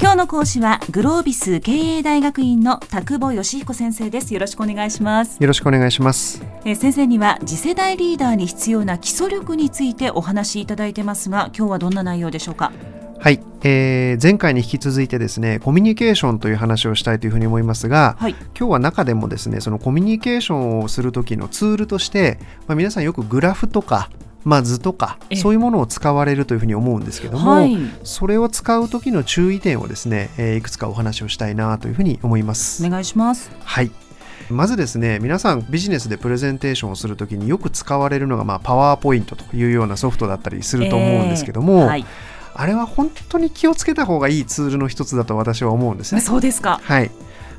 今日の講師はグロービス経営大学院の田久保義彦先生です。よろしくお願いします。よろしくお願いします。え先生には次世代リーダーに必要な基礎力についてお話しいただいてますが今日はどんな内容でしょうか？はい、えー、前回に引き続いてですねコミュニケーションという話をしたいというふうに思いますが、はい、今日は中でもですねそのコミュニケーションをする時のツールとして、まあ、皆さんよくグラフとかまあ、図とかそういうものを使われるというふうに思うんですけども、はい、それを使う時の注意点をですね、えー、いくつかお話をしたいなというふうに思います。お願いします。はい。まずですね皆さんビジネスでプレゼンテーションをするときによく使われるのが、まあ、パワーポイントというようなソフトだったりすると思うんですけども、えーはい、あれは本当に気をつけた方がいいツールの一つだと私は思うんですね。そうですか、はい、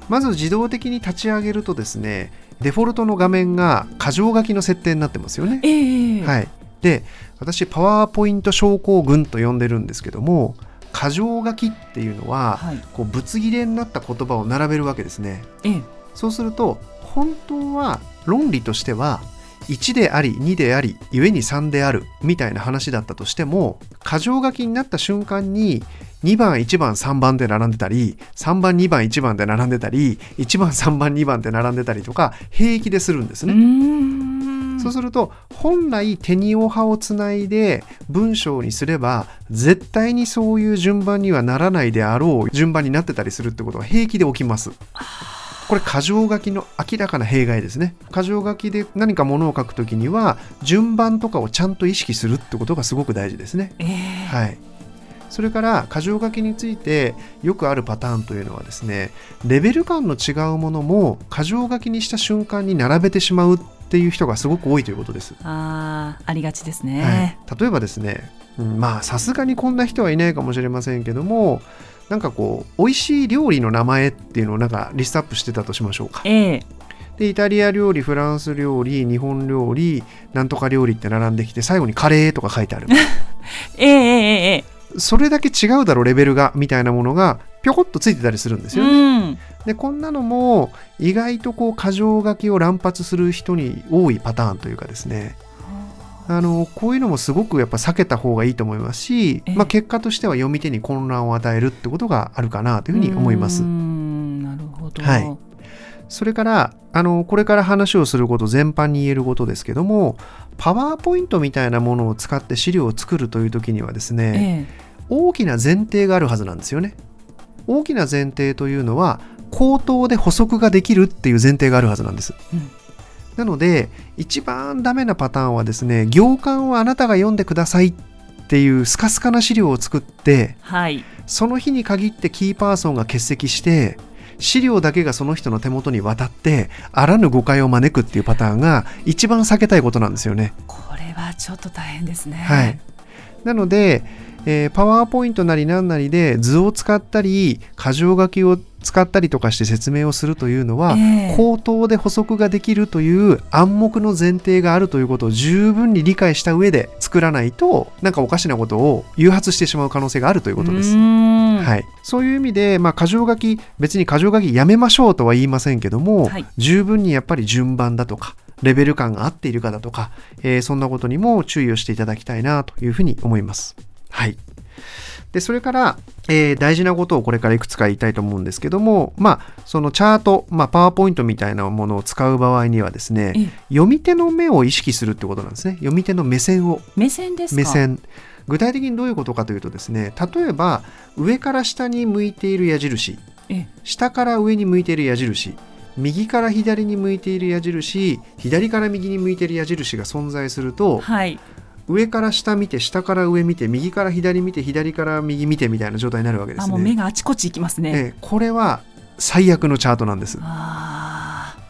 まず自動的に立ち上げるとですねデフォルトの画面が箇条書きの設定になってますよね。えー、はい、で私パワーポイント症候群と呼んでるんですけども箇条書きっていうのは、はい、こうぶつ切れになった言葉を並べるわけですね。えそうすると本当は論理としては1であり2であり故に3であるみたいな話だったとしても箇条書きになった瞬間に2番1番3番で並んでたり3番2番1番で並んでたり1番3番2番で並んでたりとか平気でするんですね。そうすると本来手におはをつないで文章にすれば絶対にそういう順番にはならないであろう順番になってたりするってことが平気で起きます。これ箇条書きの明らかな弊害ですね。箇条書きで何かものを書くときには順番とかをちゃんと意識するってことがすごく大事ですね。えー、はい。それから箇条書きについてよくあるパターンというのはですねレベル感の違うものも箇条書きにした瞬間に並べてしまうっていう人がすごく多いということです。あありがちですね、はい、例えばですね、うん、まあさすがにこんな人はいないかもしれませんけどもなんかこう美味しい料理の名前っていうのをなんかリストアップしてたとしましょうか。ええ。でイタリア料理フランス料理日本料理なんとか料理って並んできて最後にカレーとか書いてある。ええええええ。それだけ違うだろレベルがみたいなものがぴょこっとついてたりするんですよね。うん、でこんなのも意外とこう箇条書きを乱発する人に多いパターンというかですね。あのこういうのもすごくやっぱ避けた方がいいと思いますし、まあ、結果としては読み手に混乱を与えるってことがあるかなというふうに思います。なるほど、はい、それからあのこれから話をすること全般に言えることですけどもパワーポイントみたいなものを使って資料を作るという時にはですね、ええ、大きな前提があるはずなんですよね。大きな前提というのは口頭で補足ができるっていう前提があるはずなんです。うん、なので一番ダメなパターンはですね行間をあなたが読んでくださいっていうスカスカな資料を作って、はい、その日に限ってキーパーソンが欠席して資料だけがその人の手元に渡ってあらぬ誤解を招くっていうパターンが一番避けたいことなんですよね。これはちょっと大変ですね。はい、なのでえー、パワーポイントなり何なりで図を使ったり箇条書きを使ったりとかして説明をするというのは、えー、口頭で補足ができるという暗黙の前提があるということを十分に理解した上で作らないとなんかおかしなことを誘発してしまう可能性があるということです。はい、そういう意味で、まあ、箇条書き別に箇条書きやめましょうとは言いませんけども、はい、十分にやっぱり順番だとかレベル感が合っているかだとか、えー、そんなことにも注意をしていただきたいなというふうに思います。はい。で、それから、えー、大事なことをこれからいくつか言いたいと思うんですけども、まあ、そのチャート、まあ、パワーポイントみたいなものを使う場合にはですね、読み手の目を意識するってことなんですね。読み手の目線を。目線です目線。具体的にどういうことかというとですね、例えば、上から下に向いている矢印、下から上に向いている矢印、右から左に向いている矢印左から右に向いている矢印が存在すると、はい、上から下見て下から上見て右から左見て左から右見てみたいな状態になるわけですね。あもう目があちこち行きますね。えこれは最悪のチャートなんです。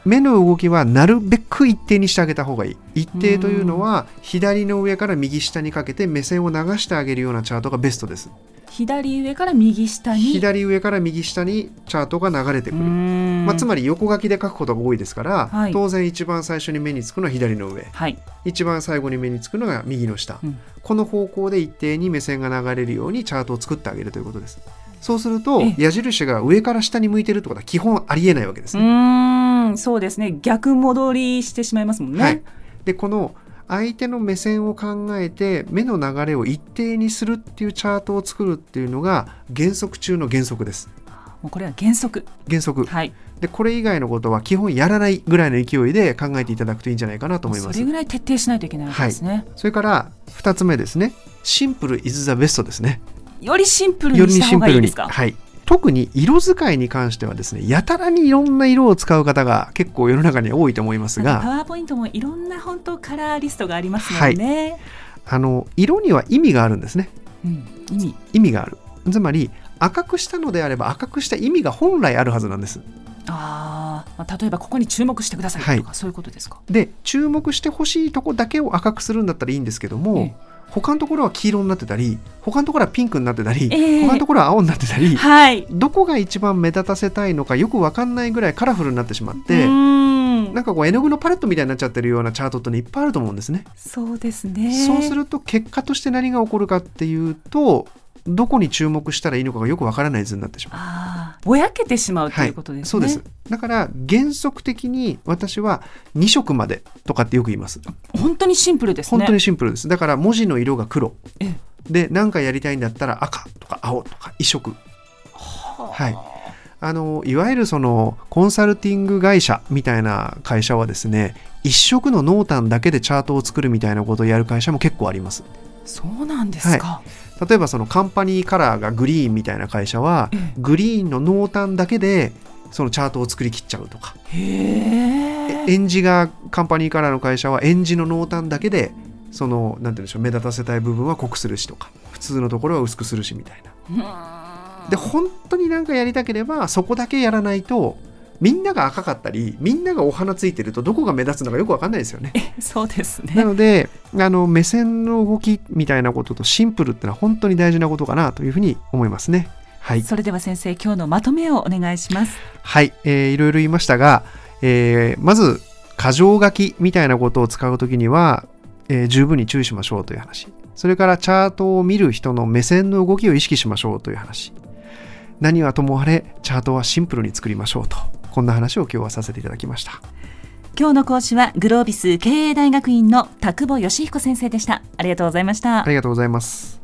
目の動きはなるべく一定にしてあげた方がいい。一定というのは左の上から右下にかけて目線を流してあげるようなチャートがベストです。左上から右下に。左上から右下にチャートが流れてくる、まあ、つまり横書きで書くことが多いですから、はい、当然一番最初に目につくのは左の上、はい、一番最後に目につくのが右の下、うん、この方向で一定に目線が流れるようにチャートを作ってあげるということです。そうすると矢印が上から下に向いてるってことは基本ありえないわけですね。うん。そうですね。逆戻りしてしまいますもんね、はい、でこの相手の目線を考えて目の流れを一定にするっていうチャートを作るっていうのが原則中の原則です。もうこれは原則。原則、はい、でこれ以外のことは基本やらないぐらいの勢いで考えていただくといいんじゃないかなと思います。それぐらい徹底しないといけないわけですね、はい、それから2つ目ですね。シンプルイズザベストですね。よりシンプルにした方がいいですか？はい特に色使いに関してはですねやたらにいろんな色を使う方が結構世の中に多いと思いますがパワーポイントもいろんな本当カラーリストがありますのでね、はい、あの色には意味があるんですね、うん、意味。意味がある。つまり赤くしたのであれば赤くした意味が本来あるはずなんです。あ例えばここに注目してくださいとか、はい、そういうことですか？で注目してほしいとこだけを赤くするんだったらいいんですけども、ええ他のところは黄色になってたり他のところはピンクになってたり、えー、他のところは青になってたり、はい、どこが一番目立たせたいのかよく分かんないぐらいカラフルになってしまってなんかこう絵の具のパレットみたいになっちゃってるようなチャートっていっぱいあると思うんですね。そうですね。そうすると結果として何が起こるかっていうとどこに注目したらいいのかがよくわからない図になってしまう。あぼやけてしまうということですね、はい、そうです。だから原則的に私は2色までとかってよく言います。本当にシンプルですね。本当にシンプルです。だから文字の色が黒。で何かやりたいんだったら赤とか青とか一色。はい。あのいわゆるそのコンサルティング会社みたいな会社はですね一色の濃淡だけでチャートを作るみたいなことをやる会社も結構ありますそうなんですか、はい。例えばそのカンパニーカラーがグリーンみたいな会社は、グリーンの濃淡だけでそのチャートを作りきっちゃうとか。エンジがカンパニーカラーの会社はエンジの濃淡だけでそのなんて言うんでしょう目立たせたい部分は濃くするしとか普通のところは薄くするしみたいな。で本当になんかやりたければそこだけやらないとみんなが赤かったりみんながお花ついてるとどこが目立つのかよく分かんないですよね。そうですねなのであの目線の動きみたいなこととシンプルってのは本当に大事なことかなというふうに思いますね。はい、それでは先生今日のまとめをお願いします。はい、えー、いろいろ言いましたが、えー、まず箇条書きみたいなことを使うときには、えー、十分に注意しましょうという話。それからチャートを見る人の目線の動きを意識しましょうという話。何はともあれチャートはシンプルに作りましょうとこんな話を今日はさせていただきました。今日の講師はグロービス経営大学院の田久保義彦先生でした。ありがとうございました。ありがとうございます。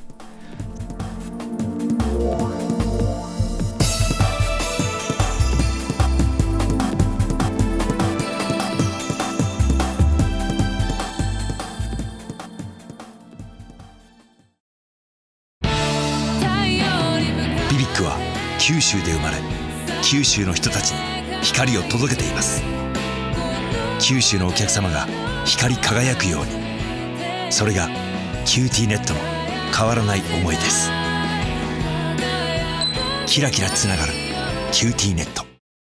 BBIQ は九州で生まれ九州の人たちに光を届けています。九州のお客様が光り輝くように。それが QTnet の変わらない思いです。キラキラつながる QTnet。